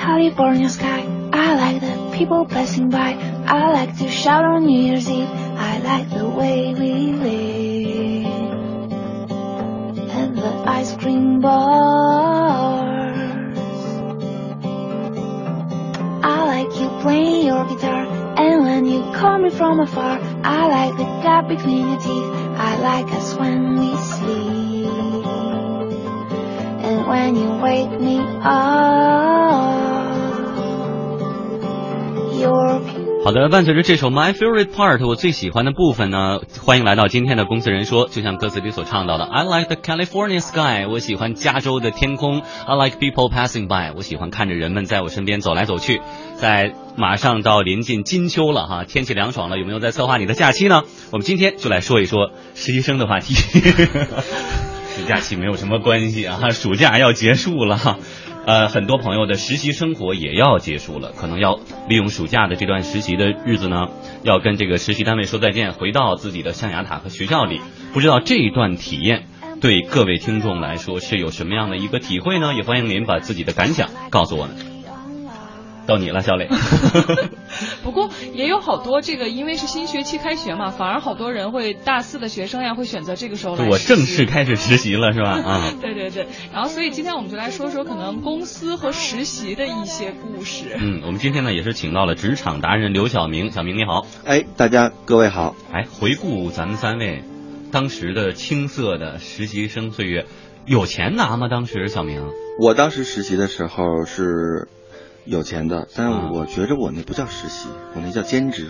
California sky. I like the people passing by. I like to shout on New Year's Eve. I like the way we live. And the ice cream bars. I like you playing your guitar. And when you call me from afar, I like the gap between your teeth. I like us when we sleep. And when you wake me up, 好的，伴随着这首 My Favorite Part，我最喜欢的部分呢，欢迎来到今天的公司人说。就像歌词里所唱到的，I like the California sky，我喜欢加州的天空；I like people passing by，我喜欢看着人们在我身边走来走去。在马上到临近金秋了哈，天气凉爽了，有没有在策划你的假期呢？我们今天就来说一说实习生的话题。跟假期没有什么关系啊，暑假要结束了。呃，很多朋友的实习生活也要结束了，可能要利用暑假的这段实习的日子呢，要跟这个实习单位说再见，回到自己的象牙塔和学校里。不知道这一段体验对各位听众来说是有什么样的一个体会呢？也欢迎您把自己的感想告诉我们。到你了，小磊。不过也有好多这个，因为是新学期开学嘛，反而好多人会大四的学生呀，会选择这个时候来。我正式开始实习了，是吧？啊，对对对。然后，所以今天我们就来说说可能公司和实习的一些故事。嗯，我们今天呢也是请到了职场达人刘晓明，小明你好。哎，大家各位好。哎，回顾咱们三位当时的青涩的实习生岁月，有钱拿吗？当时小明？我当时实习的时候是。有钱的，但我觉着我那不叫实习，我那叫兼职。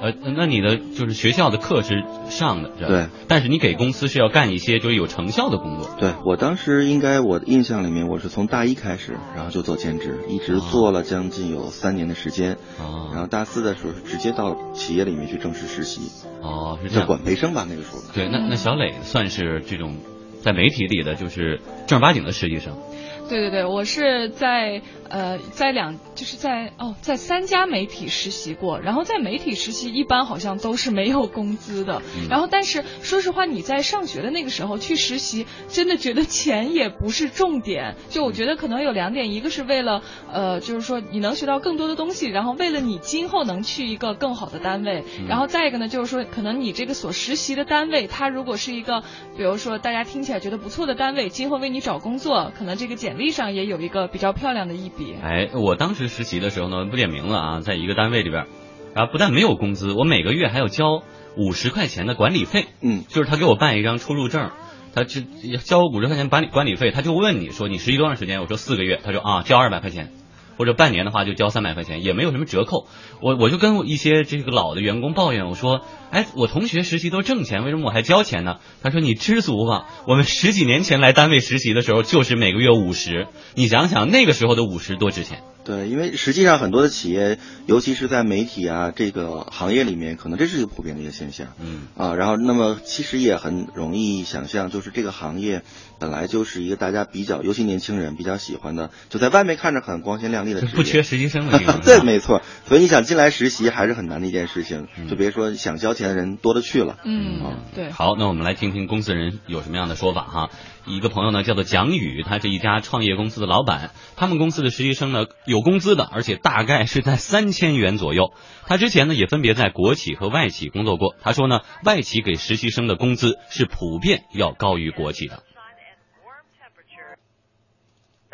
呃，那你的就是学校的课是上的，对。但是你给公司是要干一些就是有成效的工作。对我当时应该我的印象里面，我是从大一开始，然后就做兼职，一直做了将近有三年的时间。哦。然后大四的时候是直接到企业里面去正式实习。哦，是这样。管培生吧，那个时候。对，那那小磊算是这种在媒体里的就是正儿八经的实习生。对对对，我是在呃在两就是在哦在三家媒体实习过，然后在媒体实习一般好像都是没有工资的，然后但是说实话你在上学的那个时候去实习，真的觉得钱也不是重点，就我觉得可能有两点，一个是为了呃就是说你能学到更多的东西，然后为了你今后能去一个更好的单位，然后再一个呢就是说可能你这个所实习的单位，它如果是一个比如说大家听起来觉得不错的单位，今后为你找工作，可能这个简历上也有一个比较漂亮的一笔。哎，我当时实习的时候呢，不点名了啊，在一个单位里边，啊，不但没有工资，我每个月还要交五十块钱的管理费。嗯，就是他给我办一张出入证，他就交五十块钱管理管理费，他就问你说你实习多长时间？我说四个月，他说啊，交二百块钱。或者半年的话就交三百块钱，也没有什么折扣。我我就跟一些这个老的员工抱怨，我说，哎，我同学实习都挣钱，为什么我还交钱呢？他说你知足吧，我们十几年前来单位实习的时候就是每个月五十，你想想那个时候的五十多值钱。对，因为实际上很多的企业，尤其是在媒体啊这个行业里面，可能这是一个普遍的一个现象。嗯啊，然后那么其实也很容易想象，就是这个行业本来就是一个大家比较，尤其年轻人比较喜欢的，就在外面看着很光鲜亮丽的，不缺实习生的。对，没错。所以你想进来实习还是很难的一件事情，就别说想交钱的人多了去了。嗯，对。好，那我们来听听公司人有什么样的说法哈。一个朋友呢叫做蒋宇，他是一家创业公司的老板，他们公司的实习生呢有有工资的，而且大概是在三千元左右。他之前呢也分别在国企和外企工作过，他说呢外企给实习生的工资是普遍要高于国企的。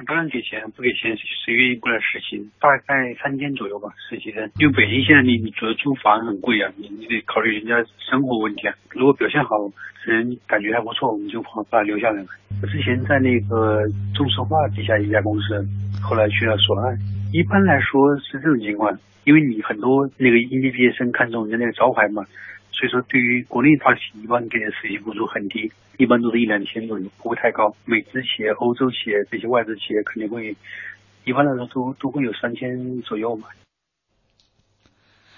不让给钱，不给钱谁愿意过来实习？大概三千左右吧，实习生。因为北京现在你你主要租房很贵啊，你你得考虑人家生活问题啊。如果表现好，人感觉还不错，我们就把他留下来了。我之前在那个中石化底下一家公司，后来去了索爱。一般来说是这种情况，因为你很多那个应届毕业生看中人家那个招牌嘛。所以说，对于国内大企业，一般给的实习工资很低，一般都是一两千左右，不会太高。美资企业、欧洲企业这些外资企业肯定会，一般来说都都会有三千左右嘛。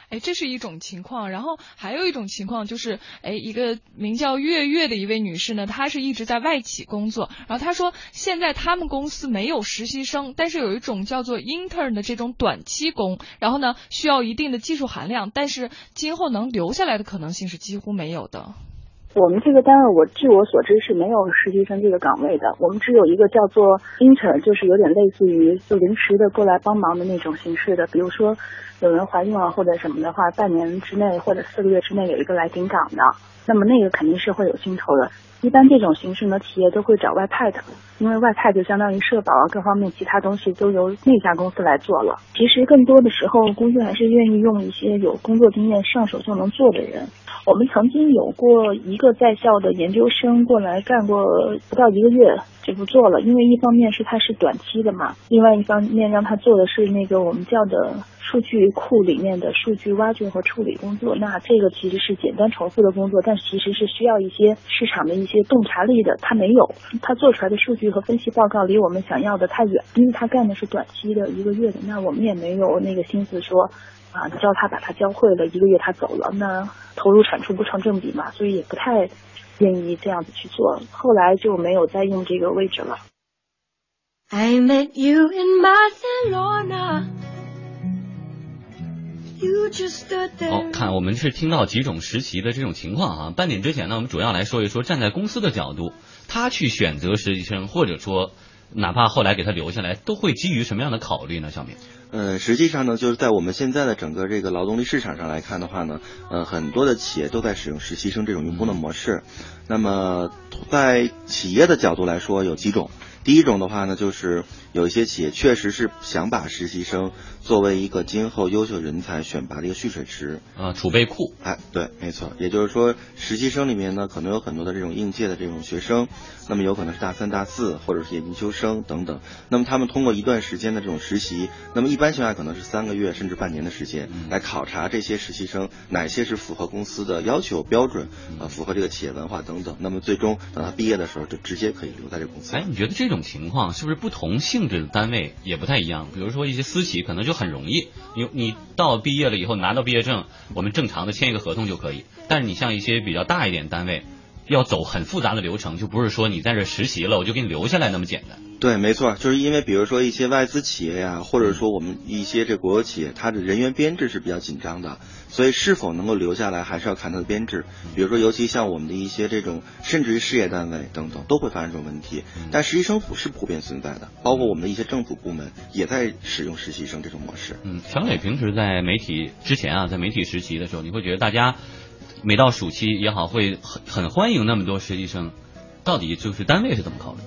哎，这是一种情况，然后还有一种情况就是，哎，一个名叫月月的一位女士呢，她是一直在外企工作，然后她说现在他们公司没有实习生，但是有一种叫做 intern 的这种短期工，然后呢需要一定的技术含量，但是今后能留下来的可能性是几乎没有的。我们这个单位，我据我所知是没有实习生这个岗位的，我们只有一个叫做 intern，就是有点类似于就临时的过来帮忙的那种形式的。比如说有人怀孕了或者什么的话，半年之内或者四个月之内有一个来顶岗的，那么那个肯定是会有薪酬的。一般这种形式呢，企业都会找外派的，因为外派就相当于社保啊各方面其他东西都由那家公司来做了。其实更多的时候，公司还是愿意用一些有工作经验、上手就能做的人。我们曾经有过一个在校的研究生过来干过不到一个月就不做了，因为一方面是他是短期的嘛，另外一方面让他做的是那个我们叫的。数据库里面的数据挖掘和处理工作，那这个其实是简单重复的工作，但其实是需要一些市场的一些洞察力的。他没有，他做出来的数据和分析报告离我们想要的太远，因为他干的是短期的一个月的，那我们也没有那个心思说啊教他把他教会了，一个月他走了，那投入产出不成正比嘛，所以也不太愿意这样子去做。后来就没有再用这个位置了。I met you in Barcelona. 好看，我们是听到几种实习的这种情况啊。半点之前呢，我们主要来说一说，站在公司的角度，他去选择实习生，或者说哪怕后来给他留下来，都会基于什么样的考虑呢？小明，呃，实际上呢，就是在我们现在的整个这个劳动力市场上来看的话呢，呃，很多的企业都在使用实习生这种用工的模式。那么在企业的角度来说，有几种。第一种的话呢，就是有一些企业确实是想把实习生作为一个今后优秀人才选拔的一个蓄水池啊，储备库。哎，对，没错。也就是说，实习生里面呢，可能有很多的这种应届的这种学生，那么有可能是大三、大四，或者是研究生等等。那么他们通过一段时间的这种实习，那么一般情况下可能是三个月甚至半年的时间，来考察这些实习生哪些是符合公司的要求标准啊，符合这个企业文化等等。那么最终等他毕业的时候，就直接可以留在这公司。哎，你觉得这种？情况是不是不同性质的单位也不太一样？比如说一些私企可能就很容易，你你到毕业了以后拿到毕业证，我们正常的签一个合同就可以。但是你像一些比较大一点单位，要走很复杂的流程，就不是说你在这实习了我就给你留下来那么简单。对，没错，就是因为比如说一些外资企业呀，或者说我们一些这国有企业，它的人员编制是比较紧张的。所以，是否能够留下来，还是要看它的编制。比如说，尤其像我们的一些这种，甚至于事业单位等等，都会发生这种问题。但实习生是普遍存在的，包括我们的一些政府部门也在使用实习生这种模式。嗯，小磊平时在媒体之前啊，在媒体实习的时候，你会觉得大家每到暑期也好，会很很欢迎那么多实习生，到底就是单位是怎么考虑？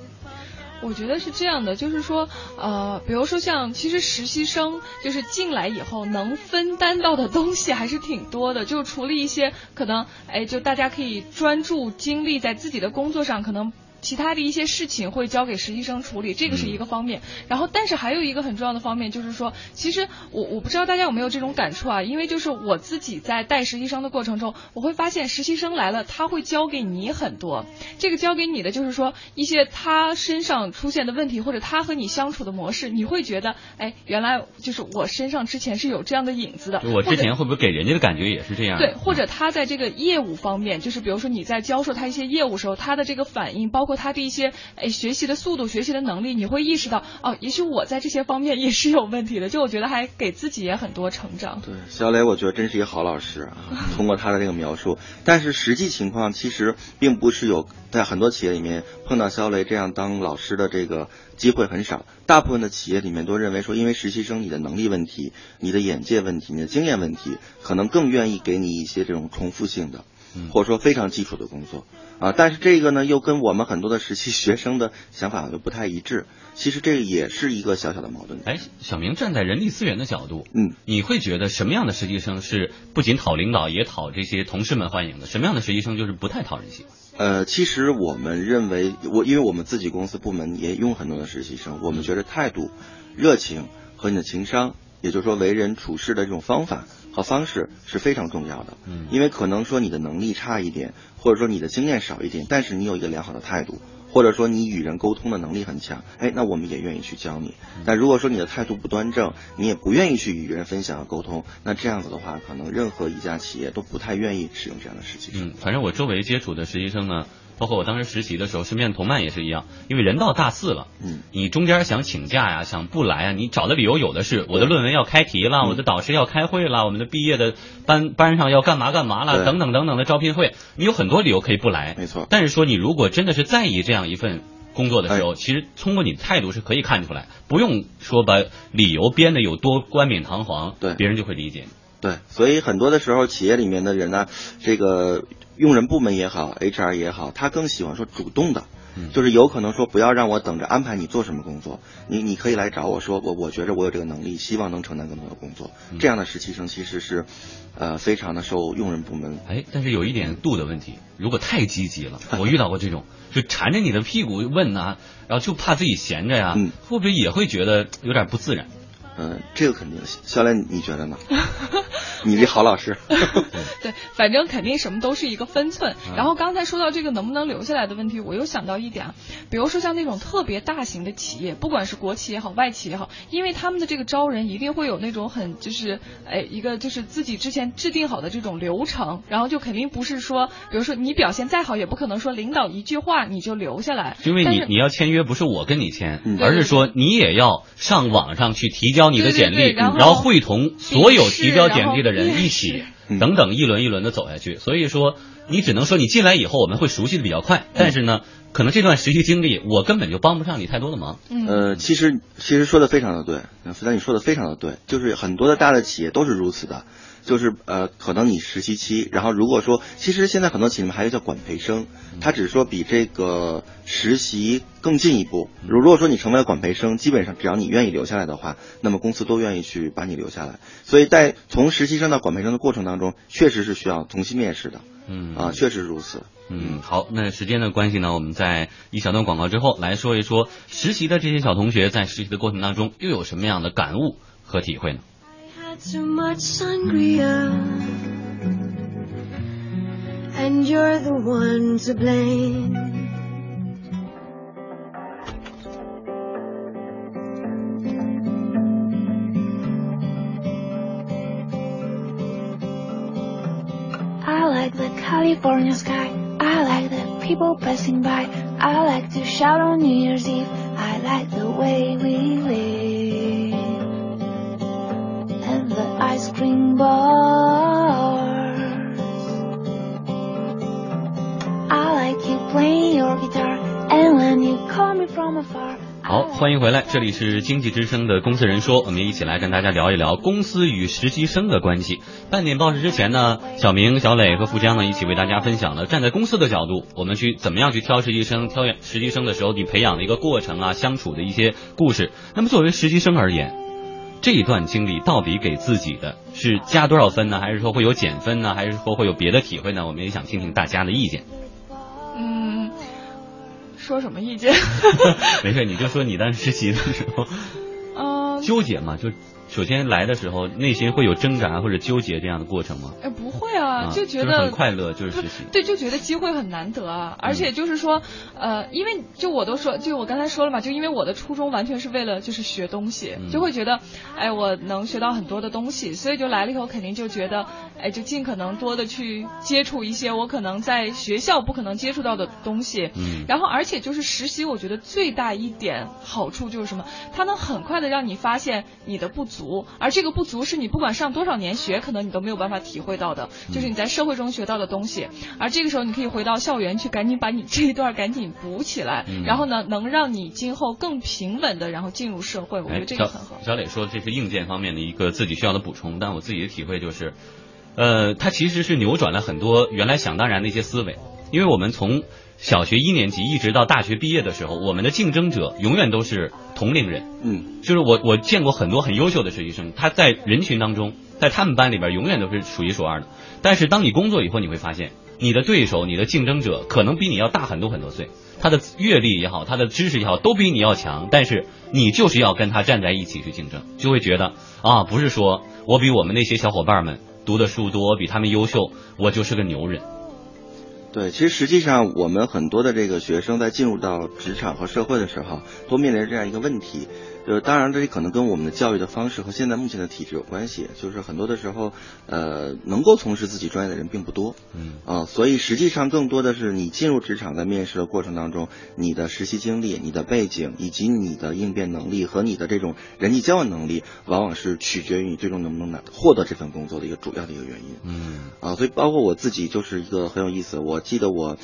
我觉得是这样的，就是说，呃，比如说像，其实实习生就是进来以后能分担到的东西还是挺多的，就除了一些可能，哎，就大家可以专注精力在自己的工作上，可能。其他的一些事情会交给实习生处理，这个是一个方面。然后，但是还有一个很重要的方面，就是说，其实我我不知道大家有没有这种感触啊？因为就是我自己在带实习生的过程中，我会发现实习生来了，他会教给你很多。这个教给你的就是说一些他身上出现的问题，或者他和你相处的模式，你会觉得，哎，原来就是我身上之前是有这样的影子的。我之前会不会给人家的感觉也是这样？对，或者他在这个业务方面，就是比如说你在教授他一些业务时候，他的这个反应，包括。他的一些诶学习的速度、学习的能力，你会意识到哦，也许我在这些方面也是有问题的。就我觉得还给自己也很多成长。对，肖磊，我觉得真是一个好老师啊。通过他的这个描述，但是实际情况其实并不是有在很多企业里面碰到肖雷这样当老师的这个机会很少。大部分的企业里面都认为说，因为实习生你的能力问题、你的眼界问题、你的经验问题，可能更愿意给你一些这种重复性的，或者说非常基础的工作。啊，但是这个呢，又跟我们很多的实习学生的想法又不太一致。其实这也是一个小小的矛盾。哎，小明站在人力资源的角度，嗯，你会觉得什么样的实习生是不仅讨领导，也讨这些同事们欢迎的？什么样的实习生就是不太讨人喜欢？呃，其实我们认为，我因为我们自己公司部门也用很多的实习生，我们觉得态度、热情和你的情商，也就是说为人处事的这种方法。和方式是非常重要的，嗯，因为可能说你的能力差一点，或者说你的经验少一点，但是你有一个良好的态度，或者说你与人沟通的能力很强，哎，那我们也愿意去教你。但如果说你的态度不端正，你也不愿意去与人分享和沟通，那这样子的话，可能任何一家企业都不太愿意使用这样的实习生。嗯，反正我周围接触的实习生呢。包括我当时实习的时候，身边的同伴也是一样，因为人到大四了，嗯，你中间想请假呀，想不来啊，你找的理由有的是，我的论文要开题了，嗯我的导师要开会了，我们的毕业的班班上要干嘛干嘛了，等等等等的招聘会，你有很多理由可以不来，没错但是说你如果真的是在意这样一份工作的哎时候，其实通过你的态度是可以看出来，不用说把理由编的有多冠冕堂皇，对别人就会理解你。对，所以很多的时候，企业里面的人呢，这个用人部门也好，HR 也好，他更喜欢说主动的，嗯就是有可能说不要让我等着安排你做什么工作，你你可以来找我说，我我觉着我有这个能力，希望能承担更多的工作。嗯这样的实习生其实是，呃，非常的受用人部门哎，但是有一点度的问题，如果太积极了，我遇到过这种，就缠着你的屁股问呐、然后就怕自己闲着呀，嗯会不会也会觉得有点不自然？嗯，这个肯定。肖磊，你觉得呢？你这好老师，对，反正肯定什么都是一个分寸。嗯然后刚才说到这个能不能留下来的问题，我又想到一点啊，比如说像那种特别大型的企业，不管是国企也好，外企也好，因为他们的这个招人一定会有那种很就是哎一个就是自己之前制定好的这种流程，然后就肯定不是说，比如说你表现再好，也不可能说领导一句话你就留下来，因为你你要签约不是我跟你签，嗯而是说你也要上网上去提交你的简历，对对对然后然后会同所有提交简历的人一起等等一轮一轮的走下去。所以说，你只能说你进来以后我们会熟悉的比较快，但是呢，可能这段实习经历我根本就帮不上你太多的忙。嗯。呃，其实其实说的非常的对，呃福丹你说的非常的对，就是很多的大的企业都是如此的，就是呃，可能你实习期，然后如果说，其实现在很多企业里面还有叫管培生，他只是说比这个实习更进一步。如如果说你成为了管培生，基本上只要你愿意留下来的话，那么公司都愿意去把你留下来。所以在从实习生到管培生的过程当中，确实是需要重新面试的嗯啊，确实如此。嗯，好，那时间的关系呢，我们在一小段广告之后来说一说实习的这些小同学在实习的过程当中又有什么样的感悟和体会呢？Too much sangria. And you're the one to blame. I like the California sky. I like the people passing by. I like to shout on New Year's Eve. I like the way we live. Ice cream bars. I like you playing your guitar. And when you call me from afar. 好，欢迎回来，这里是经济之声的公司人说，我们一起来跟大家聊一聊公司与实习生的关系。半点报时之前呢，小明、小磊和富江呢一起为大家分享了站在公司的角度，我们去怎么样去挑实习生、挑选实习生的时候，你培养的一个过程啊，相处的一些故事。那么作为实习生而言，这一段经历到底给自己的是加多少分呢？还是说会有减分呢？还是说会有别的体会呢？我们也想听听大家的意见。嗯，说什么意见？没事，你就说你当时实习的时候。嗯，纠结嘛，就首先来的时候内心会有挣扎或者纠结这样的过程吗？哎，不会啊，啊就觉是得很快乐，就是实。习。对，就觉得机会很难得啊，而且就是说，呃，因为就我都说，就我刚才说了嘛，就因为我的初衷完全是为了就是学东西，嗯。就会觉得，哎，我能学到很多的东西，所以就来了以后肯定就觉得，哎，就尽可能多的去接触一些我可能在学校不可能接触到的东西，嗯。然后而且就是实习，我觉得最大一点好处就是什么，它能很快的让你发现你的不足，而这个不足是你不管上多少年学，可能你都没有办法体会到的，就是你在社会中学到的东西。而这个时候，你可以回到校园去，赶紧把你这一段赶紧补起来，嗯然后呢，能让你今后更平稳的然后进入社会。我觉哎，得这个小很好。小磊说这是硬件方面的一个自己需要的补充，但我自己的体会就是，呃，它其实是扭转了很多原来想当然的一些思维，因为我们从小学一年级一直到大学毕业的时候，我们的竞争者永远都是同龄人。嗯，就是我我见过很多很优秀的实习生，他在人群当中，在他们班里边永远都是数一数二的。但是当你工作以后，你会发现，你的对手、你的竞争者可能比你要大很多很多岁，他的阅历也好，他的知识也好，都比你要强。但是你就是要跟他站在一起去竞争，就会觉得啊，不是说我比我们那些小伙伴们读的书多，比他们优秀，我就是个牛人。对，其实实际上我们很多的这个学生在进入到职场和社会的时候，都面临着这样一个问题，呃，当然这可能跟我们的教育的方式和现在目前的体制有关系，就是很多的时候，呃，能够从事自己专业的人并不多，嗯啊、所以实际上更多的是你进入职场在面试的过程当中，你的实习经历、你的背景以及你的应变能力和你的这种人际交往能力，往往是取决于你最终能不能拿获得这份工作的一个主要的一个原因。嗯啊，所以包括我自己就是一个很有意思。我记得我，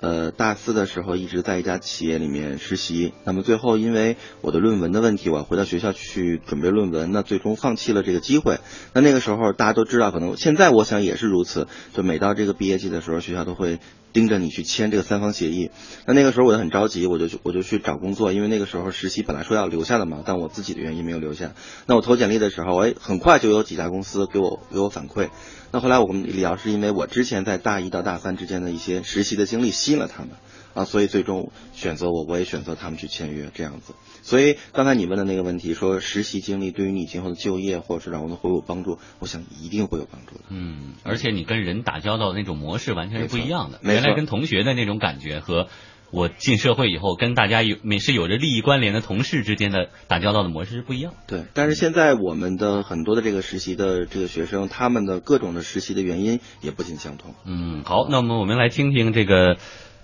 呃，大四的时候一直在一家企业里面实习，那么最后因为我的论文的问题，我要回到学校去准备论文，那最终放弃了这个机会。那那个时候大家都知道，可能现在我想也是如此，就每到这个毕业季的时候，学校都会盯着你去签这个三方协议。那那个时候我就很着急，我就去我就去找工作，因为那个时候实习本来说要留下的嘛，但我自己的原因没有留下。那我投简历的时候，哎，很快就有几家公司给我给我反馈。那后来我们聊是因为我之前在大一到大三之间的一些实习的经历吸引了他们啊，所以最终选择我，我也选择他们去签约这样子。所以刚才你问的那个问题，说实习经历对于你今后的就业或者是让我们会有帮助，我想一定会有帮助的。嗯，而且你跟人打交道的那种模式完全是不一样的。原来跟同学的那种感觉和我进社会以后跟大家有每是有着利益关联的同事之间的打交道的模式是不一样。对，但是现在我们的很多的这个实习的这个学生，他们的各种的实习的原因也不尽相同。嗯，好，那么我们来听听这个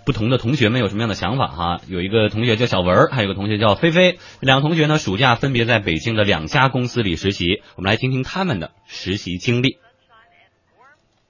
不同的同学们有什么样的想法哈。有一个同学叫小文，还有一个同学叫菲菲，两个同学呢暑假分别在北京的两家公司里实习，我们来听听他们的实习经历。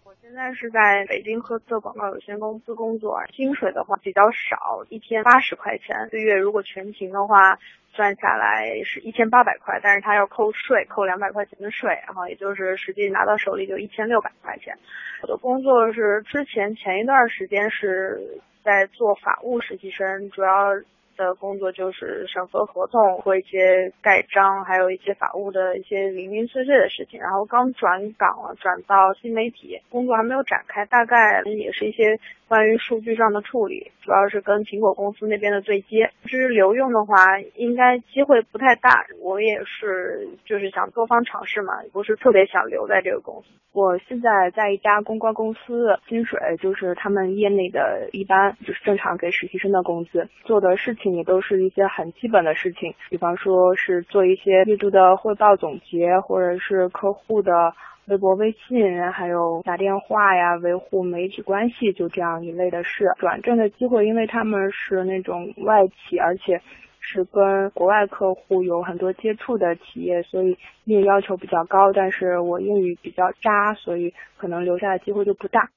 我现在是在北京赫色广告有限公司工作，薪水的话比较少，一天八十块钱，一个月如果全勤的话，算下来是一千八百块，但是他要扣税，扣两百块钱的税，然后也就是实际拿到手里就一千六百块钱。我的工作是之前前一段时间是在做法务实习生，主要的工作就是审核合同和一些盖章，还有一些法务的一些零零碎碎的事情。然后刚转岗了，转到新媒体，工作还没有展开，大概也是一些关于数据上的处理，主要是跟苹果公司那边的对接。至于留用的话，应该机会不太大。我也是就是想多方尝试嘛，不是特别想留在这个公司。我现在在一家公关公司，薪水就是他们业内的一般，就是正常给实习生的工资。做的事情也都是一些很基本的事情，比方说是做一些月度的汇报总结，或者是客户的微博、微信，还有打电话呀，维护媒体关系，就这样一类的事。转正的机会，因为他们是那种外企，而且。是跟国外客户有很多接触的企业，所以英语要求比较高，但是我英语比较渣，所以可能留下的机会就不大。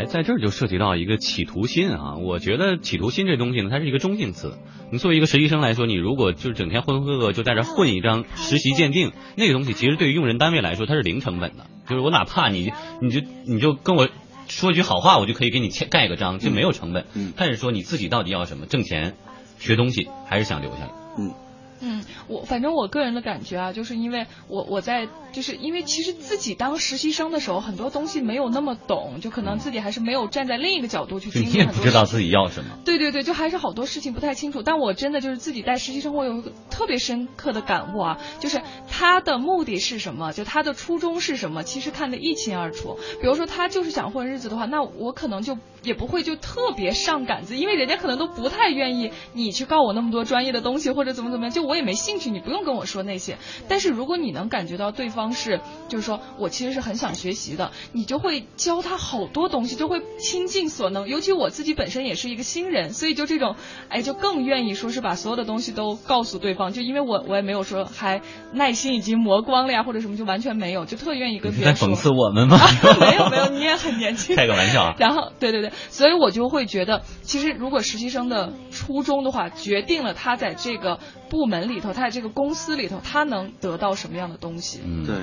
哎，在这儿就涉及到一个企图心啊，我觉得企图心这东西呢，它是一个中性词。你作为一个实习生来说，你如果就是整天浑浑噩噩就在这混一张实习鉴定，那个东西其实对于用人单位来说，它是零成本的。就是我哪怕你你就你就跟我说句好话，我就可以给你签盖个章，就没有成本。嗯但是说你自己到底要什么，挣钱、学东西，还是想留下来。嗯嗯，我反正我个人的感觉啊，就是因为我我在就是因为其实自己当实习生的时候，很多东西没有那么懂，就可能自己还是没有站在另一个角度去经历很多也不知道自己要什么。对对对，就还是好多事情不太清楚。但我真的就是自己在实习生活有一个特别深刻的感悟啊，就是他的目的是什么，就他的初衷是什么，其实看得一清二楚。比如说他就是想混日子的话，那我可能就也不会就特别上杆子，因为人家可能都不太愿意你去告我那么多专业的东西或者怎么怎么样，就我也没兴趣，你不用跟我说那些。但是如果你能感觉到对方是，就是说我其实是很想学习的，你就会教他好多东西，就会倾尽所能。尤其我自己本身也是一个新人，所以就这种，哎，就更愿意说是把所有的东西都告诉对方。就因为我我也没有说还耐心已经磨光了呀，或者什么，就完全没有，就特愿意跟别人说。讽刺我们吗？没有没有，你也很年轻。开个玩笑啊。然后，对对对，所以我就会觉得，其实如果实习生的初衷的话，决定了他在这个部门里头，他在这个公司里头，他能得到什么样的东西。嗯，对，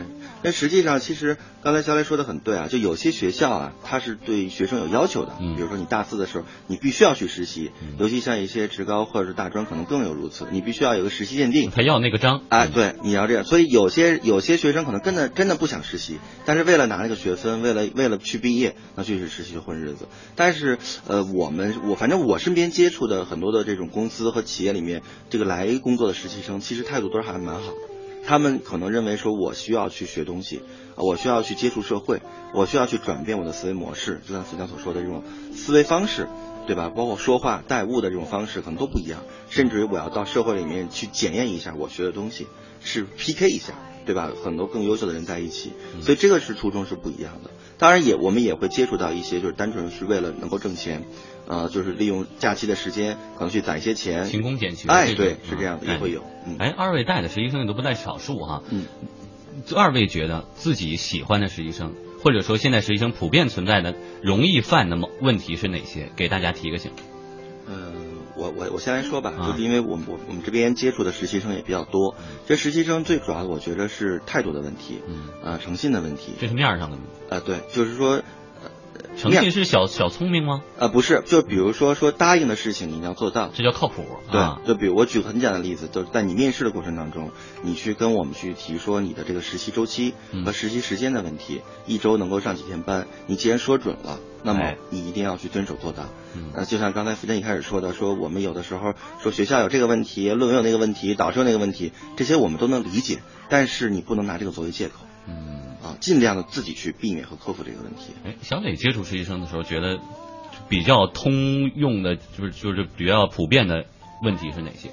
那实际上其实刚才肖雷说的很对啊，就有些学校啊，它是对学生有要求的，嗯比如说你大四的时候，你必须要去实习，嗯尤其像一些职高或者是大专，可能更有如此，你必须要有个实习鉴定。他要那个章。哎，对，你要这样，所以有些有些学生可能真的真的不想实习，但是为了拿那个学分，为了为了去毕业，那就去实习混日子。但是呃，我们我反正我身边接触的很多的这种公司和企业里面，这个来工作的实习生，其实态度都是还蛮好的。他们可能认为说，我需要去学东西，啊我需要去接触社会，我需要去转变我的思维模式，就像子江所说的这种思维方式。对吧？包括说话带物的这种方式可能都不一样，甚至于我要到社会里面去检验一下我学的东西，是 PK 一下，对吧？很多更优秀的人在一起，所以这个是初衷是不一样的。当然也我们也会接触到一些就是单纯是为了能够挣钱，呃，就是利用假期的时间可能去攒一些钱，勤工俭学。哎，对，是这样的，也会有。嗯哎，二位带的实习生也都不在少数哈。嗯，二位觉得自己喜欢的实习生，或者说现在实习生普遍存在的容易犯的某问题是哪些？给大家提个醒。嗯，我我我先来说吧，就是因为我们我我们这边接触的实习生也比较多，这实习生最主要的我觉得是态度的问题，嗯，啊，诚信的问题，这是面上的问题。啊，对，就是说。诚信是小小聪明吗？呃，不是，就比如说说答应的事情，你要做到，这叫靠谱。对，就比如我举个很简单的例子，就是在你面试的过程当中，你去跟我们去提说你的这个实习周期和实习时间的问题，一周能够上几天班，你既然说准了，那么你一定要去遵守做到。呃，就像刚才福建一开始说的，说我们有的时候说学校有这个问题，论文有那个问题，导师有那个问题，这些我们都能理解，但是你不能拿这个作为借口。嗯。啊尽量的自己去避免和克服这个问题。哎，小磊接触实习生的时候，觉得比较通用的，就是就是比较普遍的问题是哪些？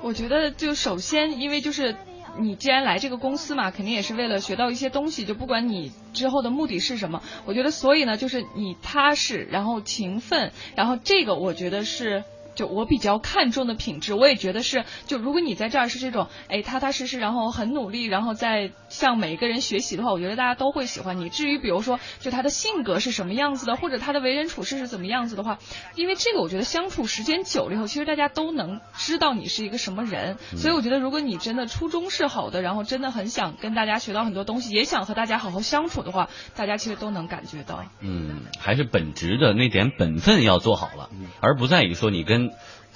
我觉得就首先，因为就是你既然来这个公司嘛，肯定也是为了学到一些东西，就不管你之后的目的是什么，我觉得所以呢，就是你踏实，然后勤奋，然后这个我觉得是。就我比较看重的品质，我也觉得是，就如果你在这儿是这种，哎，踏踏实实，然后很努力，然后再向每一个人学习的话，我觉得大家都会喜欢你。至于比如说，就他的性格是什么样子的，或者他的为人处事是怎么样子的话，因为这个我觉得相处时间久了以后，其实大家都能知道你是一个什么人。所以我觉得，如果你真的初衷是好的，然后真的很想跟大家学到很多东西，也想和大家好好相处的话，大家其实都能感觉到。嗯，还是本职的那点本分要做好了，而不在于说你跟。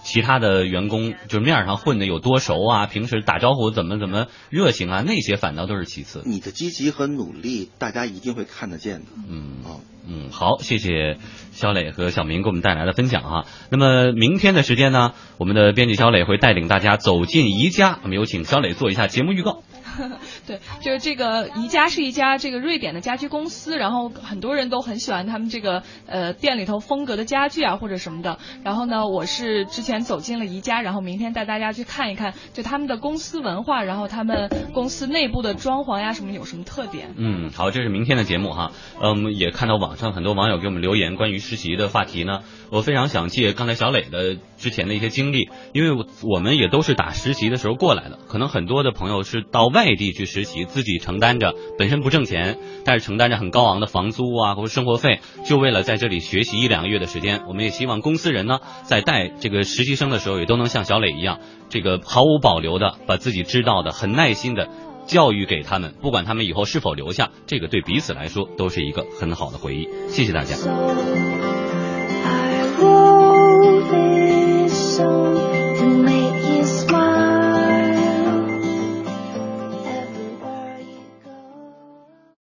其他的员工就是面上混的有多熟啊，平时打招呼怎么怎么热情啊，那些反倒都是其次。你的积极和努力，大家一定会看得见的。嗯，嗯，好，谢谢肖磊和小明给我们带来的分享哈。那么明天的时间呢，我们的编辑肖磊会带领大家走进宜家，我们有请肖磊做一下节目预告。对，就是这个宜家是一家这个瑞典的家居公司，然后很多人都很喜欢他们这个呃店里头风格的家具啊或者什么的。然后呢，我是之前走进了宜家，然后明天带大家去看一看，就他们的公司文化，然后他们公司内部的装潢呀什么有什么特点。嗯，好，这是明天的节目哈。嗯，也看到网上很多网友给我们留言关于实习的话题呢。我非常想借刚才小磊的之前的一些经历，因为我们也都是打实习的时候过来的，可能很多的朋友是到外地去实习，自己承担着本身不挣钱，但是承担着很高昂的房租啊或者生活费，就为了在这里学习一两个月的时间。我们也希望公司人呢，在带这个实习生的时候，也都能像小磊一样，这个毫无保留的把自己知道的很耐心的教育给他们，不管他们以后是否留下，这个对彼此来说都是一个很好的回忆。谢谢大家。想。